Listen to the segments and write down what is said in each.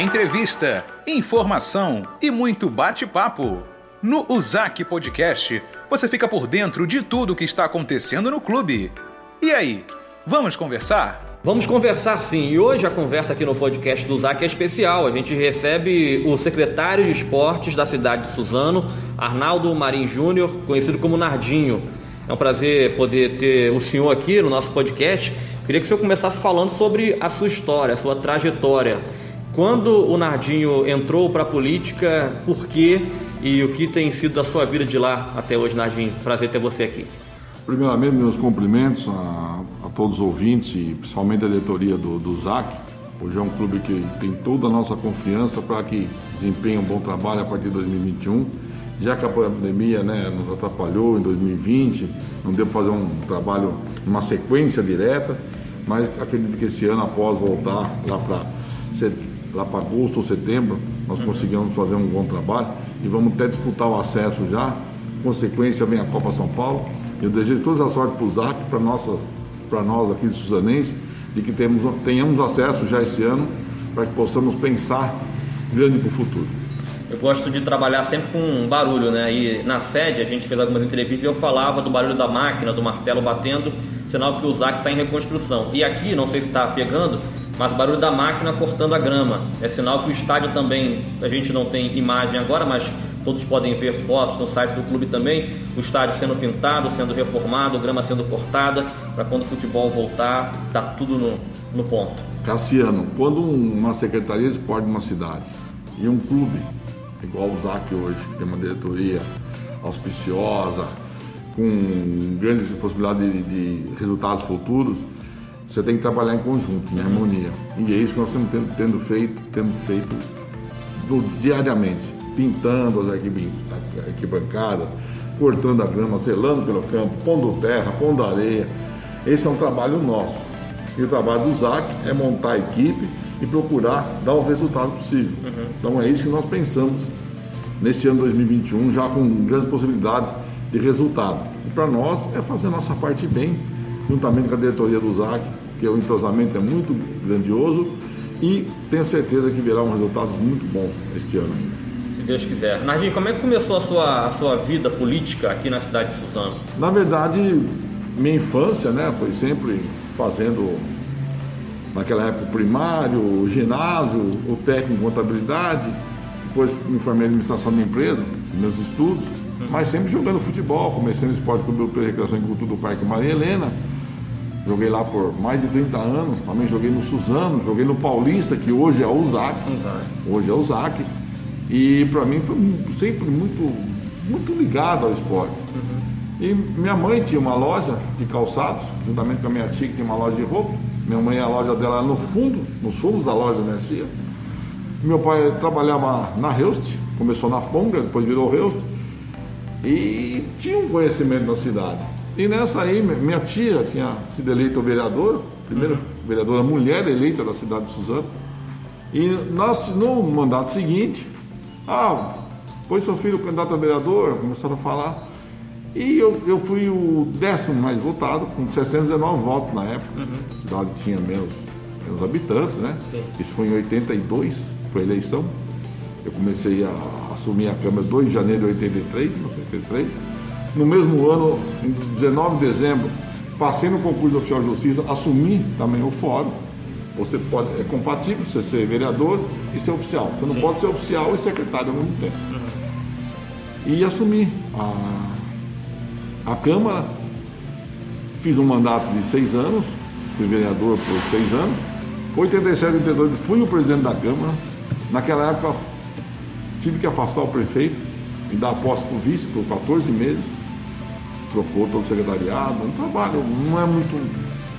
entrevista, informação e muito bate-papo. No Usac Podcast, você fica por dentro de tudo o que está acontecendo no clube. E aí, vamos conversar? Vamos conversar sim, e hoje a conversa aqui no podcast do Usac é especial. A gente recebe o secretário de esportes da cidade de Suzano, Arnaldo Marim Júnior, conhecido como Nardinho. É um prazer poder ter o senhor aqui no nosso podcast. Queria que o senhor começasse falando sobre a sua história, a sua trajetória. Quando o Nardinho entrou para a política, por quê e o que tem sido da sua vida de lá até hoje, Nardinho? Prazer ter você aqui. Primeiramente, meus cumprimentos a, a todos os ouvintes e principalmente a diretoria do, do ZAC. Hoje é um clube que tem toda a nossa confiança para que desempenhe um bom trabalho a partir de 2021. Já que a pandemia né, nos atrapalhou em 2020, não deu para fazer um trabalho, uma sequência direta, mas acredito que esse ano, após voltar lá para lá para agosto ou setembro, nós uhum. conseguimos fazer um bom trabalho e vamos até disputar o acesso já. Consequência vem a Copa São Paulo. Eu desejo toda a sorte para o ZAC, para nós aqui de Suzanense, de que temos, tenhamos acesso já esse ano, para que possamos pensar grande para o futuro. Eu gosto de trabalhar sempre com barulho, né? E na sede a gente fez algumas entrevistas e eu falava do barulho da máquina, do martelo batendo, sinal que o ZAC está em reconstrução. E aqui, não sei se está pegando, mas o barulho da máquina cortando a grama. É sinal que o estádio também, a gente não tem imagem agora, mas todos podem ver fotos no site do clube também. O estádio sendo pintado, sendo reformado, grama sendo cortada, para quando o futebol voltar, tá tudo no, no ponto. Cassiano, quando uma secretaria de esporte de uma cidade e um clube, igual o ZAC hoje, que tem uma diretoria auspiciosa, com grandes possibilidades de, de resultados futuros, você tem que trabalhar em conjunto, em harmonia. E é isso que nós estamos tendo, tendo feito, temos feito do, diariamente, pintando as arquibancadas, cortando a grama, selando pelo campo, pondo terra, pondo areia. Esse é um trabalho nosso. E o trabalho do ZAC é montar a equipe e procurar dar o resultado possível. Uhum. Então é isso que nós pensamos nesse ano 2021, já com grandes possibilidades de resultado. E para nós é fazer a nossa parte bem, juntamente com a diretoria do ZAC, que o entrosamento é muito grandioso e tenho certeza que virá um resultados muito bons este ano ainda. Se Deus quiser. Nardinho, como é que começou a sua, a sua vida política aqui na cidade de Suzano? Na verdade, minha infância né, foi sempre fazendo, naquela época, o primário, o ginásio, o técnico em contabilidade, depois me formei em administração de empresa, meus estudos, uhum. mas sempre jogando futebol, comecei no Esporte Clube de Recreação e Cultura do Parque Maria Helena, Joguei lá por mais de 30 anos, também joguei no Suzano, joguei no Paulista, que hoje é o ZAC. Hoje é o ZAC. E para mim foi sempre muito, muito ligado ao esporte. Uhum. E minha mãe tinha uma loja de calçados, juntamente com a minha tia que tinha uma loja de roupa. Minha mãe, a loja dela era no fundo, nos fundos da loja da minha tia. Meu pai trabalhava na Reust, começou na Fonga, depois virou Reust. E tinha um conhecimento na cidade. E nessa aí, minha tia tinha sido eleita vereadora, primeira uhum. vereadora mulher eleita da cidade de Suzano. E nós, no mandato seguinte, ah, foi seu filho candidato a vereador, começaram a falar. E eu, eu fui o décimo mais votado, com 619 votos na época. Uhum. A cidade tinha menos, menos habitantes, né? Sim. Isso foi em 82, foi a eleição. Eu comecei a assumir a Câmara 2 de janeiro de 83, 83. No mesmo ano, em 19 de dezembro, passei no concurso do oficial de justiça, assumi também o fórum. Você pode, é compatível você ser vereador e ser oficial. Você não Sim. pode ser oficial e secretário ao mesmo tempo. Uhum. E assumi a, a Câmara, fiz um mandato de seis anos, fui vereador por seis anos. 87, 88, fui o presidente da Câmara. Naquela época, tive que afastar o prefeito e dar posse para o vice por 14 meses trocou todo o secretariado, um trabalho, não é muito,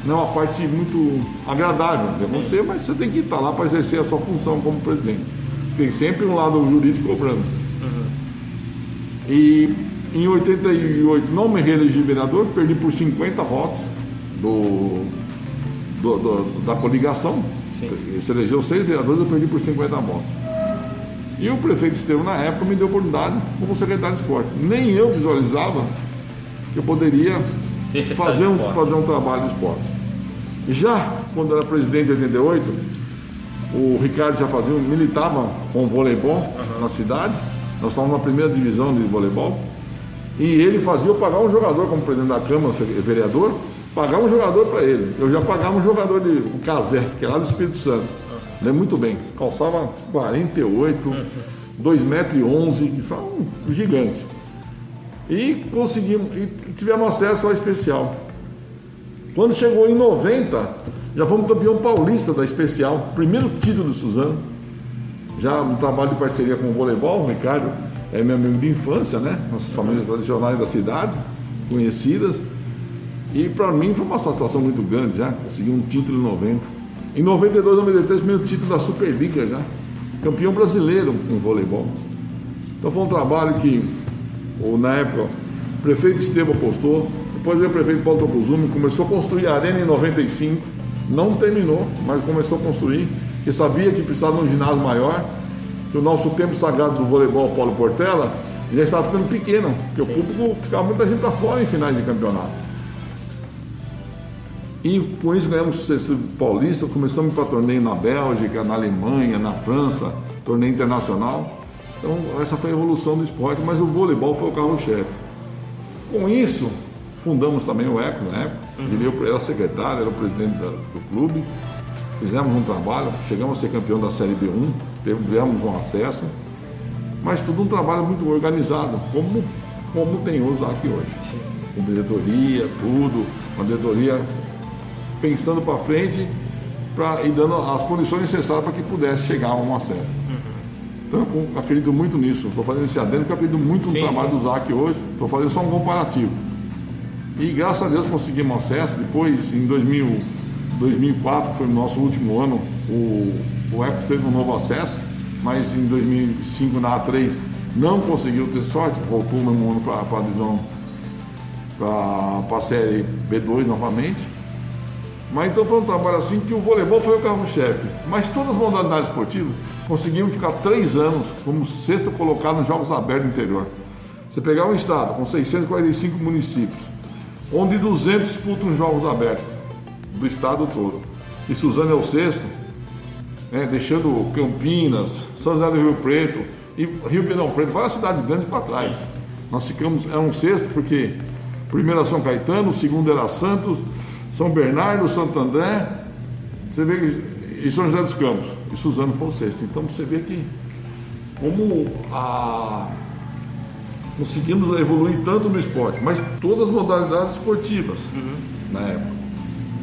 não é uma parte muito agradável de você, mas você tem que estar lá para exercer a sua função como presidente. Tem sempre um lado jurídico cobrando. Uhum. E em 88 não me reelegi vereador, perdi por 50 votos do, do, do da coligação. Sim. Se elegeu seis vereadores, eu perdi por 50 votos. E o prefeito Estevam, na época, me deu oportunidade como secretário de esporte. Nem eu visualizava que eu poderia fazer um, fazer um trabalho de esporte. Já quando era presidente em 88, O Ricardo já fazia, militava com voleibol uhum. na cidade. Nós estávamos na primeira divisão de voleibol. E ele fazia eu pagar um jogador como presidente da Câmara, vereador, pagar um jogador para ele. Eu já pagava um jogador de um Casé, que é lá do Espírito Santo. Lembro muito bem. Calçava 48, 2 metros e 11, que foi um gigante. E conseguimos, e tivemos acesso ao especial. Quando chegou em 90, já fomos campeão paulista da especial, primeiro título do Suzano. Já um trabalho de parceria com o voleibol, o Ricardo é meu amigo de infância, né? Nossas famílias tradicionais da cidade, conhecidas. E para mim foi uma satisfação muito grande já, consegui um título em 90. Em 92, 93, primeiro título da Superliga já. Campeão brasileiro com voleibol. Então foi um trabalho que, ou, na época, o prefeito Estevam apostou, depois veio o prefeito Paulo Tocuzumi, começou a construir a arena em 95, não terminou, mas começou a construir, porque sabia que precisava de um ginásio maior, que o nosso tempo sagrado do voleibol Paulo Portela já estava ficando pequeno, porque o público ficava muita gente para fora em finais de campeonato. E com isso ganhamos sucesso paulista, começamos para torneio na Bélgica, na Alemanha, na França, torneio internacional. Então essa foi a evolução do esporte, mas o voleibol foi o carro-chefe. Com isso, fundamos também o ECO na época, uhum. eu era secretário, era o presidente do clube, fizemos um trabalho, chegamos a ser campeão da Série B1, tivemos um acesso, mas tudo um trabalho muito organizado, como, como tem hoje aqui hoje. Com diretoria, tudo, uma diretoria pensando para frente pra, e dando as condições necessárias para que pudesse chegar a um acesso. Uhum. Então eu acredito muito nisso. Estou fazendo esse adendo porque eu acredito muito no sim, trabalho sim. do ZAC hoje. Estou fazendo só um comparativo. E graças a Deus conseguimos acesso. Depois, em 2000, 2004, foi o nosso último ano, o, o ECO teve um novo acesso, mas em 2005 na A3 não conseguiu ter sorte, voltou no mesmo ano para a divisão, para a série B2 novamente. Mas então foi um trabalho assim que o voleibol foi o carro-chefe. Mas todas as modalidades esportivas conseguimos ficar três anos como sexto colocado nos Jogos Abertos do interior. Você pegar um estado com 645 municípios, onde 200 disputam os Jogos Abertos do estado todo. E Suzano é o sexto, né, deixando Campinas, São José do Rio Preto e Rio Pedrão Preto, várias cidades grandes para trás. Nós ficamos, era um sexto porque primeiro era São Caetano, o segundo era Santos, são Bernardo, Santo André, você vê que, e São José dos Campos, e Suzano foi o sexto. Então você vê que como a, conseguimos evoluir tanto no esporte, mas todas as modalidades esportivas uhum. na época.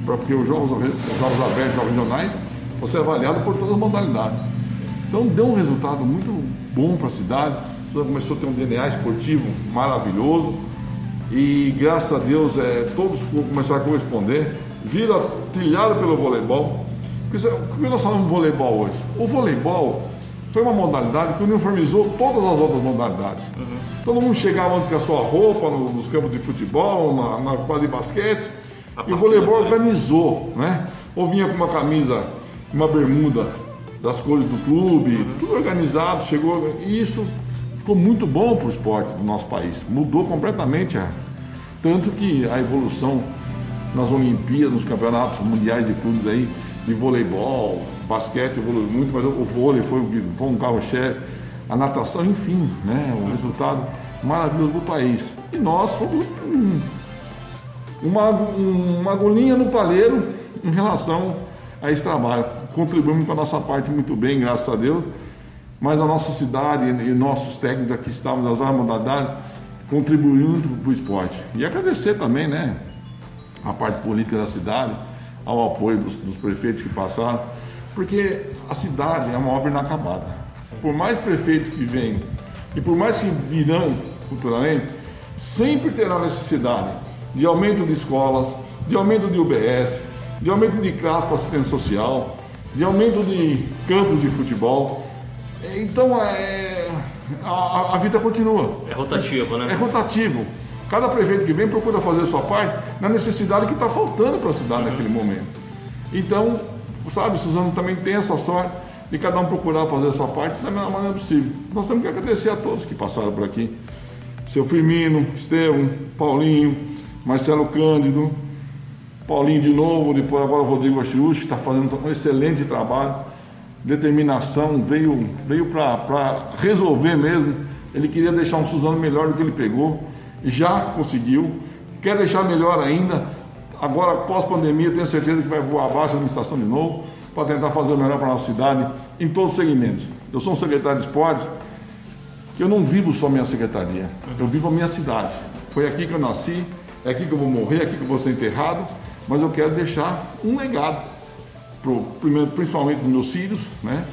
Porque os jogos, os jogos abertos, jogos regionais, você é avaliado por todas as modalidades. Então deu um resultado muito bom para a cidade. Você começou a ter um DNA esportivo maravilhoso e graças a Deus é, todos começaram a corresponder, vira trilhado pelo voleibol. Porque, o que nós falamos de voleibol hoje? O voleibol foi uma modalidade que uniformizou todas as outras modalidades. Uhum. Todo mundo chegava antes com a sua roupa nos campos de futebol, na, na quadra de basquete, e o voleibol organizou, né? Ou vinha com uma camisa, uma bermuda das cores do clube, uhum. tudo organizado, chegou. E isso ficou muito bom para o esporte do nosso país. Mudou completamente. A, tanto que a evolução nas Olimpíadas, nos campeonatos mundiais de clubes aí, de voleibol, basquete evoluiu muito, mas o vôlei foi, foi um carro-chefe, a natação, enfim, né? Um resultado maravilhoso do país. E nós fomos um, uma, uma agulhinha no palheiro em relação a esse trabalho. Contribuímos com a nossa parte muito bem, graças a Deus mas a nossa cidade e nossos técnicos aqui estavam das várias modalidades contribuindo para o esporte. E agradecer também, né, a parte política da cidade, ao apoio dos, dos prefeitos que passaram, porque a cidade é uma obra inacabada. Por mais prefeito que vem e por mais que virão futuramente, sempre terá necessidade de aumento de escolas, de aumento de UBS, de aumento de classe para assistência social, de aumento de campos de futebol. Então, é, a, a vida continua. É rotativo, né? É rotativo. Cada prefeito que vem procura fazer a sua parte na necessidade que está faltando para a cidade uhum. naquele momento. Então, sabe, Suzano também tem essa sorte de cada um procurar fazer a sua parte da melhor maneira possível. Nós temos que agradecer a todos que passaram por aqui. Seu Firmino, Estevam, Paulinho, Marcelo Cândido, Paulinho de novo, depois agora o Rodrigo Achiuchi, está fazendo um excelente trabalho determinação, veio, veio para resolver mesmo. Ele queria deixar um Suzano melhor do que ele pegou, já conseguiu, quer deixar melhor ainda. Agora, pós-pandemia, tenho certeza que vai voar abaixo a administração de novo para tentar fazer o melhor para a nossa cidade em todos os segmentos. Eu sou um secretário de esportes que eu não vivo só minha secretaria, eu vivo a minha cidade. Foi aqui que eu nasci, é aqui que eu vou morrer, é aqui que eu vou ser enterrado, mas eu quero deixar um legado, pro, principalmente para meus filhos, né?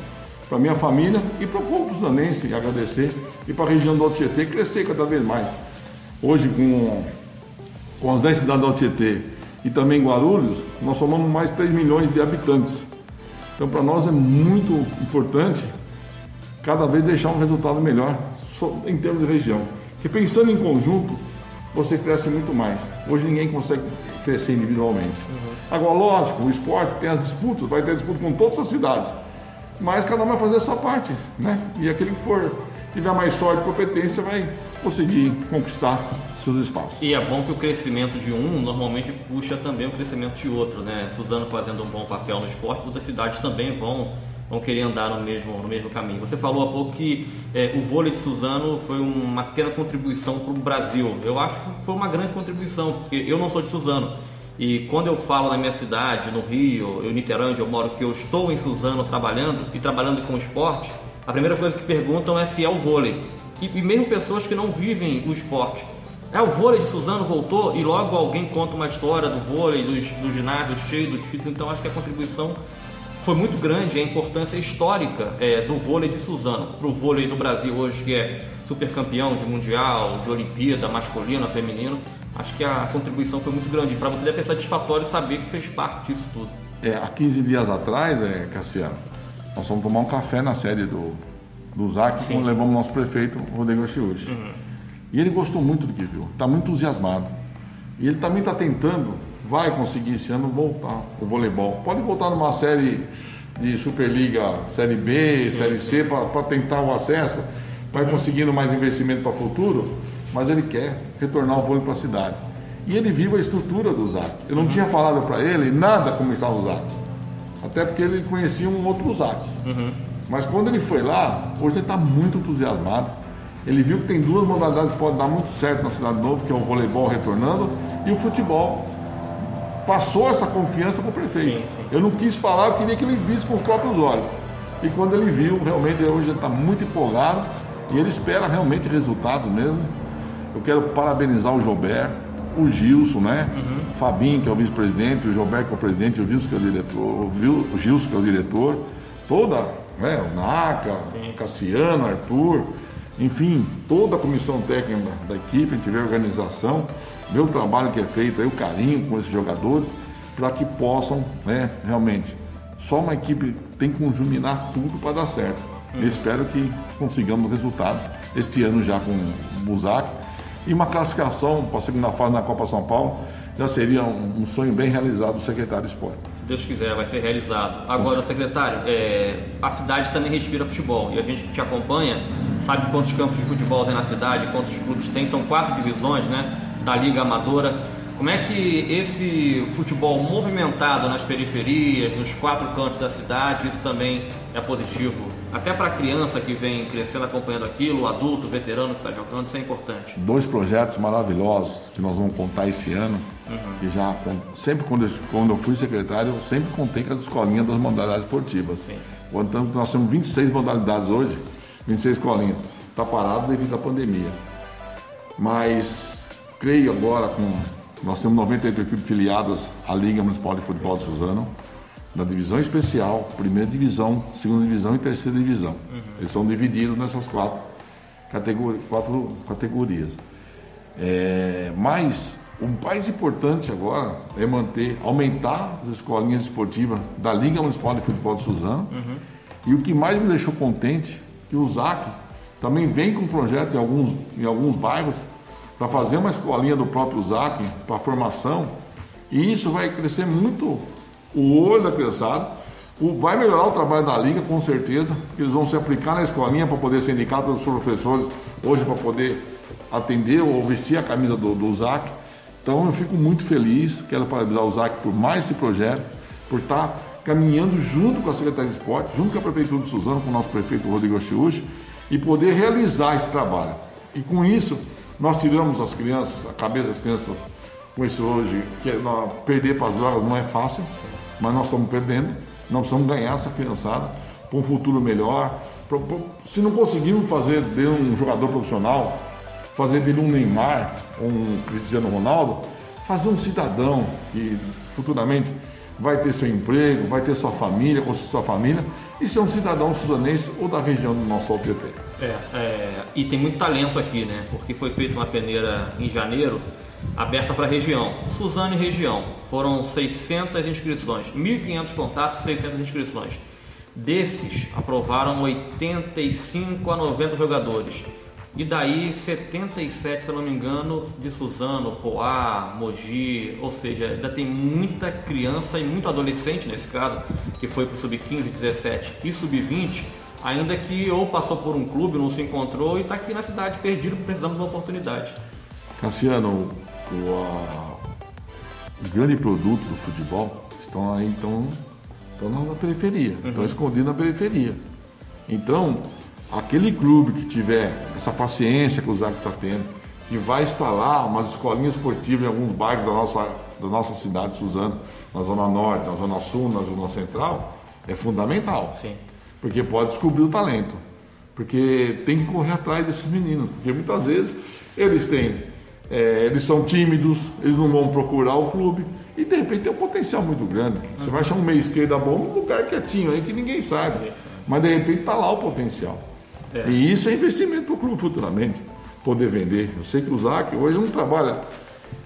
para minha família e para o povo zanense agradecer e para a região do Alto crescer cada vez mais. Hoje, com, com as 10 cidades do Alto Tietê e também Guarulhos, nós somamos mais 3 milhões de habitantes. Então, para nós é muito importante cada vez deixar um resultado melhor em termos de região. Porque pensando em conjunto, você cresce muito mais. Hoje ninguém consegue crescer individualmente. Uhum. Agora, lógico, o esporte tem as disputas, vai ter disputa com todas as cidades. Mas cada um vai fazer a sua parte, né? E aquele que for tiver mais sorte e competência vai conseguir conquistar seus espaços. E é bom que o crescimento de um normalmente puxa também o crescimento de outro, né? Suzano fazendo um bom papel no esporte, outras cidades também vão vão querer andar no mesmo, no mesmo caminho. Você falou há pouco que é, o vôlei de Suzano foi uma pequena contribuição para o Brasil. Eu acho que foi uma grande contribuição, porque eu não sou de Suzano. E quando eu falo na minha cidade, no Rio, eu Niterói, onde eu moro, que eu estou em Suzano trabalhando e trabalhando com esporte, a primeira coisa que perguntam é se é o vôlei. E, mesmo pessoas que não vivem o esporte. É, o vôlei de Suzano voltou e logo alguém conta uma história do vôlei, do, do ginásio cheio, do difícil. Então acho que a contribuição foi muito grande a importância histórica é, do vôlei de Suzano para o vôlei do Brasil hoje, que é super campeão de mundial, de Olimpíada, masculino, feminino. Acho que a contribuição foi muito grande. Para você deve ser satisfatório saber que fez parte disso tudo. É, há 15 dias atrás, é, Cassiano, nós fomos tomar um café na sede do, do ZAC, quando levamos nosso prefeito, Rodrigo Achiuchi. Uhum. E ele gostou muito do que viu, está muito entusiasmado. E ele também está tentando vai conseguir esse ano voltar o voleibol. Pode voltar numa série de Superliga, Série B, Série C, para tentar o acesso, vai conseguindo mais investimento para o futuro, mas ele quer retornar o vôlei para a cidade. E ele vive a estrutura do ZAC. Eu não uhum. tinha falado para ele nada como estava o ZAC. Até porque ele conhecia um outro ZAC. Uhum. Mas quando ele foi lá, hoje ele está muito entusiasmado. Ele viu que tem duas modalidades que podem dar muito certo na Cidade Nova, que é o voleibol retornando e o futebol passou essa confiança para o prefeito. Sim, sim. Eu não quis falar, eu queria que ele visse com os próprios olhos. E quando ele viu, realmente hoje ele está muito empolgado e ele espera realmente resultado mesmo. Eu quero parabenizar o Gilberto, o Gilson, né? Uhum. O Fabinho, que é o vice-presidente, o Gilberto que é o presidente, o Gilson que é o diretor, o Gilson que é o diretor, toda, né? O Naca, Sim. Cassiano, Arthur, enfim, toda a comissão técnica da, equipe, a gente vê a organização ver o trabalho que é feito, aí, o carinho com esses jogadores, para que possam, né, realmente, só uma equipe tem que conjuminar tudo para dar certo. Hum. Eu espero que consigamos resultado este ano já com o Buzac e uma classificação para a segunda fase na Copa São Paulo já seria um, um, sonho bem realizado do secretário de esporte. Se Deus quiser, vai ser realizado. Agora, secretário, é, a cidade também respira futebol e a gente que te acompanha sabe quantos campos de futebol tem na cidade, quantos clubes tem, são quatro divisões, né? da Liga Amadora. Como é que esse futebol movimentado nas periferias, nos quatro cantos da cidade, isso também é positivo? Até para a criança que vem crescendo acompanhando aquilo, o adulto, o veterano que está jogando, isso é importante. Dois projetos maravilhosos que nós vamos contar esse ano. Uhum. já sempre quando eu, quando eu fui secretário, eu sempre contei com as escolinhas das modalidades esportivas. Sim. Quando nós temos 26 modalidades hoje, 26 escolinhas. Está parado devido à pandemia. Mas creio agora com. Nós temos 98 equipes filiadas à Liga Municipal de Futebol de Suzano, na divisão especial, primeira divisão, segunda divisão e terceira divisão. Uhum. Eles são divididos nessas quatro, categori quatro categorias. É, mas o mais importante agora é manter, aumentar as escolinhas esportivas da Liga Municipal de Futebol de Suzano. Uhum. E o que mais me deixou contente, que o ZAC também vem com um projeto em alguns, em alguns bairros para fazer uma escolinha do próprio ZAC para formação, e isso vai crescer muito o olho da criançada, vai melhorar o trabalho da liga com certeza, eles vão se aplicar na escolinha para poder ser indicados pelos professores hoje para poder atender ou vestir a camisa do, do Então eu fico muito feliz, quero parabenizar o ZAC por mais esse projeto, por estar tá caminhando junto com a Secretaria de Esporte, junto com a Prefeitura de Suzano, com o nosso prefeito Rodrigo Chiuchi, e poder realizar esse trabalho. E com isso, nós tiramos as crianças, a cabeça das crianças com isso hoje, que é, perder para as drogas não é fácil, mas nós estamos perdendo, nós precisamos ganhar essa criançada para um futuro melhor. Pra, pra, se não conseguirmos fazer dele um jogador profissional, fazer dele um Neymar, um Cristiano Ronaldo, fazer um cidadão que futuramente vai ter seu emprego, vai ter sua família, construir sua família e ser um cidadão suzanense ou da região do nosso OPT. É, é, e tem muito talento aqui, né? Porque foi feita uma peneira em janeiro aberta para a região, Suzano e região. Foram 600 inscrições, 1.500 contatos, 600 inscrições. Desses, aprovaram 85 a 90 jogadores. E daí 77, se eu não me engano, de Suzano, Poá, Mogi, ou seja, ainda tem muita criança e muito adolescente nesse caso, que foi para o sub-15, 17 e sub-20, ainda que ou passou por um clube, não se encontrou e está aqui na cidade perdido, precisamos de uma oportunidade. Cassiano, a, os grandes produtos do futebol estão aí, estão, estão na periferia, uhum. estão escondidos na periferia. Então, aquele clube que tiver essa paciência que o Zac está tendo, que vai instalar umas escolinhas esportivas em alguns bairros da nossa, da nossa cidade, Suzano, na Zona Norte, na Zona Sul, na Zona Central, é fundamental. Sim. Porque pode descobrir o talento. Porque tem que correr atrás desses meninos. Porque muitas vezes eles têm, é, eles são tímidos, eles não vão procurar o clube. E de repente tem um potencial muito grande. Você vai achar um meio esquerda bom num lugar quietinho aí que ninguém sabe. Mas de repente está lá o potencial. É. E isso é investimento para o clube futuramente, poder vender. Eu sei que o Zac hoje não trabalha,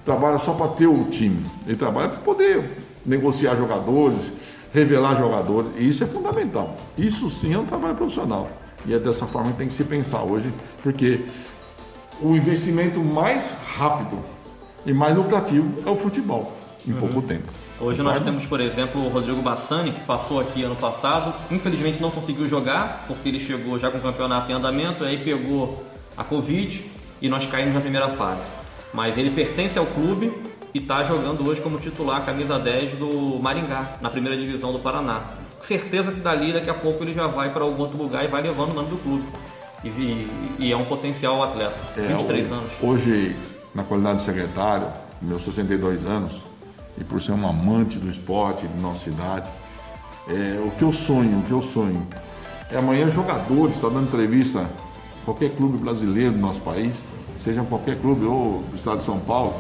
trabalha só para ter o time, ele trabalha para poder negociar jogadores, revelar jogadores, e isso é fundamental. Isso sim é um trabalho profissional. E é dessa forma que tem que se pensar hoje, porque o investimento mais rápido e mais lucrativo é o futebol, em uhum. pouco tempo. Hoje nós temos, por exemplo, o Rodrigo Bassani, que passou aqui ano passado. Infelizmente não conseguiu jogar, porque ele chegou já com o campeonato em andamento, aí pegou a Covid e nós caímos na primeira fase. Mas ele pertence ao clube e está jogando hoje como titular, camisa 10 do Maringá, na primeira divisão do Paraná. Com certeza que dali, daqui a pouco, ele já vai para algum outro lugar e vai levando o nome do clube. E, e, é um potencial atleta, é, 23 anos. Hoje, na qualidade de secretário, meus 62 anos, e por ser um amante do esporte de nossa cidade, é, o que eu sonho, o que eu sonho é amanhã jogadores, está dando entrevista qualquer clube brasileiro do nosso país, seja qualquer clube, ou do estado de São Paulo,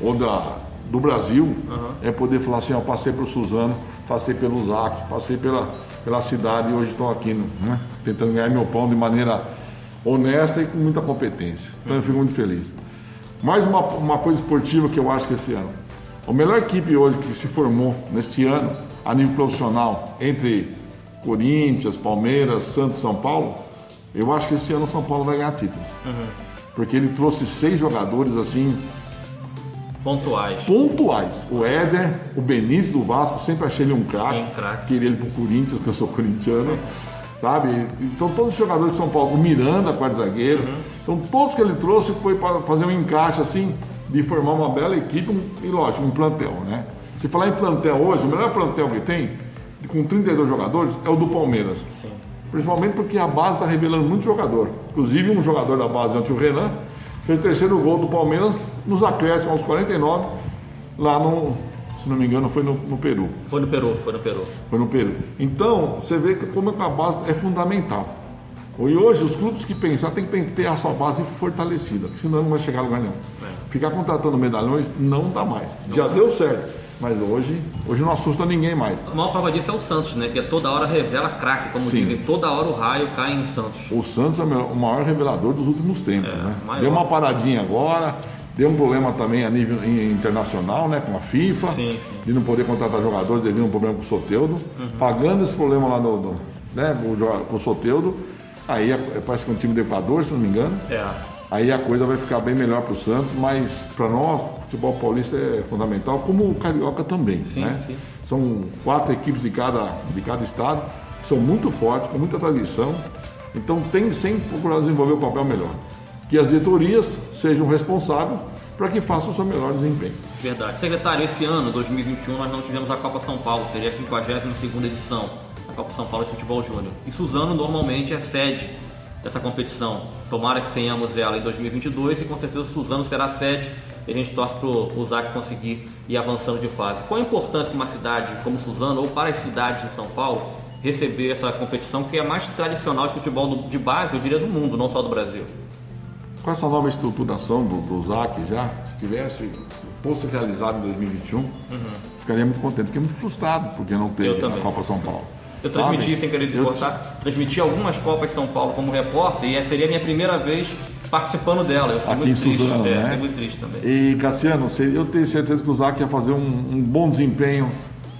ou da, do Brasil, uhum. é poder falar assim, ó, passei pelo Suzano, passei pelo ZAC, passei pela, pela cidade e hoje estou aqui né, tentando ganhar meu pão de maneira honesta e com muita competência. Então eu fico muito feliz. Mais uma, uma coisa esportiva que eu acho que esse ano. A melhor equipe hoje que se formou neste ano, a nível profissional, entre Corinthians, Palmeiras, Santos São Paulo, eu acho que esse ano o São Paulo vai ganhar título. Uhum. Porque ele trouxe seis jogadores assim. Pontuais. Pontuais. O Éder, o Benítez do Vasco, sempre achei ele um craque. Queria ele pro Corinthians, que eu sou corintiano. Sabe? Então todos os jogadores de São Paulo, o Miranda, quadro zagueiro. Uhum. Então todos que ele trouxe foi para fazer um encaixe assim de formar uma bela equipe e, lógico, um plantel, né? Se falar em plantel hoje, o melhor plantel que tem, com 32 jogadores, é o do Palmeiras. Sim. Principalmente porque a base está revelando muito jogador. Inclusive, um jogador da base, antes o Renan, fez o terceiro gol do Palmeiras nos acréscimos aos 49, lá no, se não me engano, foi no, no, Peru. Foi no Peru, foi no Peru. Foi no Peru. Então, você vê que como é a base é fundamental. E hoje, os clubes que pensar tem que ter a sua base fortalecida, senão não vai chegar a lugar nenhum. É. Ficar contratando medalhões não dá mais. Não Já dá. deu certo, mas hoje, hoje não assusta ninguém mais. A maior prova disso é o Santos, né? Que toda hora revela craque, como Sim. dizem, toda hora o raio cai em Santos. O Santos é o maior revelador dos últimos tempos, é, né? Maior. Deu uma paradinha agora, deu um problema também a nível internacional, né? Com a FIFA, sim, sim. de não poder contratar jogadores devido a um problema com o Soteudo. Uhum. Pagando esse problema lá no, no né, com o Soteudo Aí é, é, parece que é um time do Equador, se não me engano. É. Aí a coisa vai ficar bem melhor para o Santos, mas para nós, futebol paulista é fundamental, como o Carioca também. Sim, né? sim. São quatro equipes de cada, de cada estado, são muito fortes, com muita tradição. Então tem sempre procurar desenvolver o papel melhor. Que as diretorias sejam responsáveis para que faça o seu melhor desempenho. Verdade. Secretário, esse ano, 2021, nós não tivemos a Copa São Paulo, seria a 52 edição da Copa São Paulo de Futebol Júnior. E Suzano normalmente é sede dessa competição. Tomara que tenhamos ela em 2022 e com certeza Suzano será sede e a gente torce para o ZAC conseguir ir avançando de fase. Qual a importância de uma cidade como Suzano ou para as cidades de São Paulo receber essa competição que é a mais tradicional de futebol de base, eu diria, do mundo, não só do Brasil? Com essa nova estruturação do, do ZAC já, se tivesse, fosse realizado em 2021, uhum. ficaria muito contente. Fiquei muito frustrado porque não teve a Copa São Paulo. Eu transmiti, Sabe? sem querer cortar, eu... transmiti algumas Copas de São Paulo como repórter e seria a minha primeira vez participando dela. Eu fiquei Aqui muito em triste, Suzano, é, né? muito triste também. E Cassiano, eu tenho certeza que o ZAC ia fazer um, um bom desempenho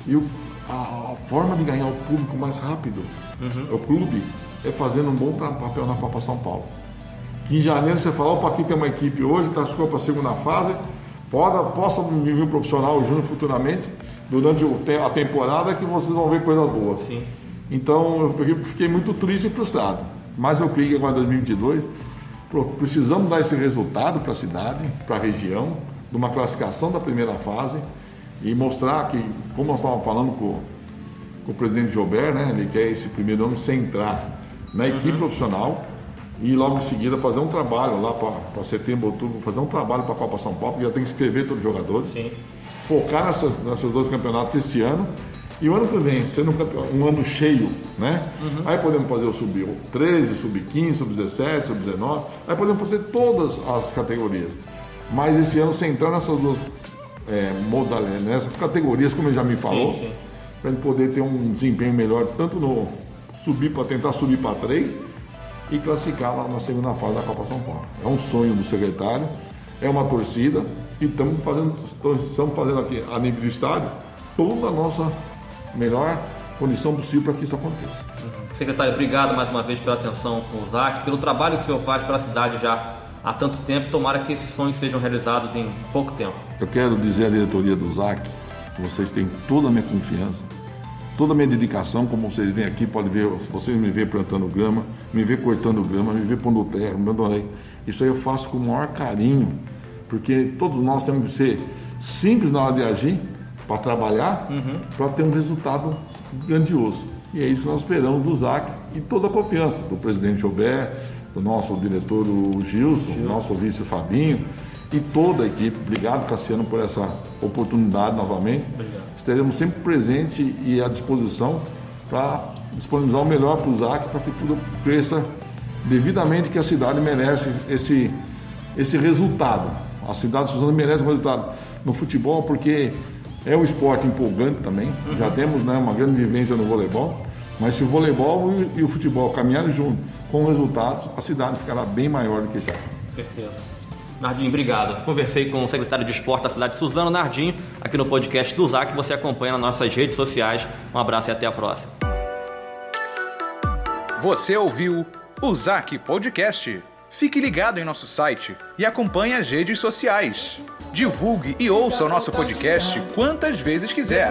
e o, a, a, forma de ganhar o público mais rápido, uhum. o clube, é fazendo um bom papel na Copa São Paulo. Que em janeiro você fala, opa, aqui tem uma equipe hoje, classificou para a segunda fase, pode, possa vir um profissional o Júnior futuramente, durante a temporada, que vocês vão ver coisas boas. Sim. Então eu fiquei muito triste e frustrado. Mas eu creio que agora em 2022 precisamos dar esse resultado para a cidade, para a região, de uma classificação da primeira fase e mostrar que, como nós estávamos falando com, com o presidente Gilbert, né, ele quer esse primeiro ano centrar na equipe uhum. profissional e logo em seguida fazer um trabalho lá para setembro, outubro, fazer um trabalho para a Copa São Paulo, porque já tem que escrever todos os jogadores, Sim. focar nessas, nesses dois campeonatos este ano e o ano que vem, sendo um, um ano cheio, né? Uhum. Aí podemos fazer o sub-13, sub-15, sub-17, sub-19, aí podemos fazer todas as categorias. Mas esse ano centrar nessas duas é, modalidades, nessas categorias, como ele já me falou, para ele poder ter um desempenho melhor, tanto no subir para tentar subir para três e classificar lá na segunda fase da Copa São Paulo. É um sonho do secretário, é uma torcida e estamos fazendo, estamos fazendo aqui a nível do estádio toda a nossa melhor condição possível para que isso aconteça. Secretário, obrigado mais uma vez pela atenção com o ZAC, pelo trabalho que o senhor faz pela cidade já há tanto tempo. Tomara que esses sonhos sejam realizados em pouco tempo. Eu quero dizer à diretoria do ZAC que vocês têm toda a minha confiança, toda a minha dedicação, como vocês vêm aqui, pode ver, vocês me vê plantando grama, me vê cortando grama, me vê pondo terra, me adorei. Isso aí eu faço com o maior carinho, porque todos nós temos que ser simples na hora de agir, para trabalhar, uhum. para ter um resultado grandioso. E é isso que nós esperamos do ZAC e toda a confiança do presidente Jobé, do nosso diretor o Gilson, do nosso vice Fabinho e toda a equipe. Obrigado, Cassiano, por essa oportunidade novamente. Obrigado. Estaremos sempre presentes e à disposição para disponibilizar o melhor para o ZAC para que tudo cresça devidamente que a cidade merece esse, esse resultado. A cidade de Suzano merece um resultado no futebol porque é um esporte empolgante também. Uhum. Já temos né, uma grande vivência no voleibol. Mas se o voleibol e, o futebol caminharem junto com resultados, a cidade ficará bem maior do que já. Certeza. Nardinho, obrigado. Conversei com o secretário de esporte da cidade, Suzano Nardinho, aqui no podcast do ZAC, você acompanha nas nossas redes sociais. Um abraço e até a próxima. Você ouviu o ZAC Podcast. Fique ligado em nosso site e acompanhe as redes sociais. Divulgue e ouça o nosso podcast quantas vezes quiser.